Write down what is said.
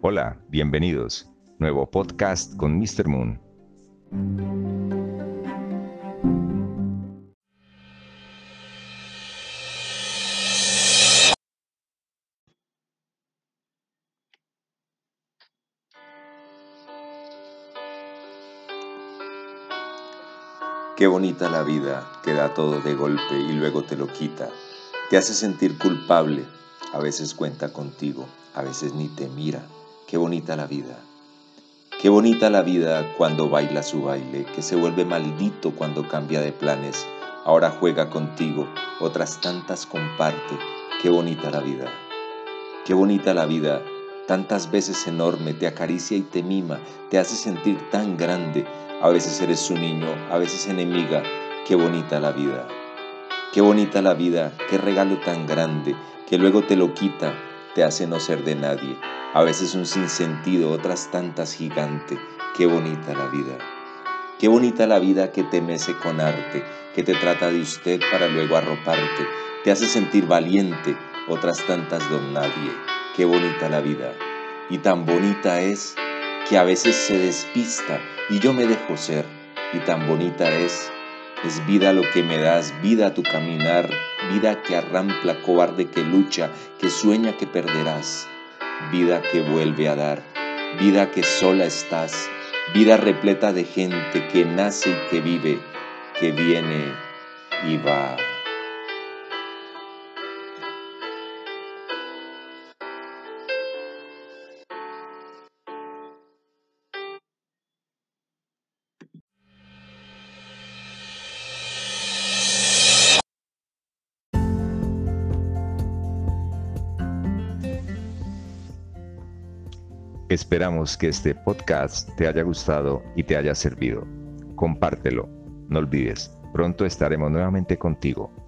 Hola, bienvenidos. Nuevo podcast con Mr. Moon. Qué bonita la vida que da todo de golpe y luego te lo quita. Te hace sentir culpable. A veces cuenta contigo, a veces ni te mira. Qué bonita la vida. Qué bonita la vida cuando baila su baile, que se vuelve maldito cuando cambia de planes. Ahora juega contigo, otras tantas comparte. Qué bonita la vida. Qué bonita la vida. Tantas veces enorme, te acaricia y te mima, te hace sentir tan grande a veces eres su niño, a veces enemiga. Qué bonita la vida. Qué bonita la vida, qué regalo tan grande, que luego te lo quita, te hace no ser de nadie. A veces un sinsentido, otras tantas gigante. Qué bonita la vida. Qué bonita la vida que te mece con arte, que te trata de usted para luego arroparte, te hace sentir valiente, otras tantas don nadie. Qué bonita la vida. Y tan bonita es que a veces se despista y yo me dejo ser, y tan bonita es, es vida lo que me das, vida tu caminar, vida que arrampla, cobarde que lucha, que sueña que perderás, vida que vuelve a dar, vida que sola estás, vida repleta de gente que nace y que vive, que viene y va. Esperamos que este podcast te haya gustado y te haya servido. Compártelo. No olvides, pronto estaremos nuevamente contigo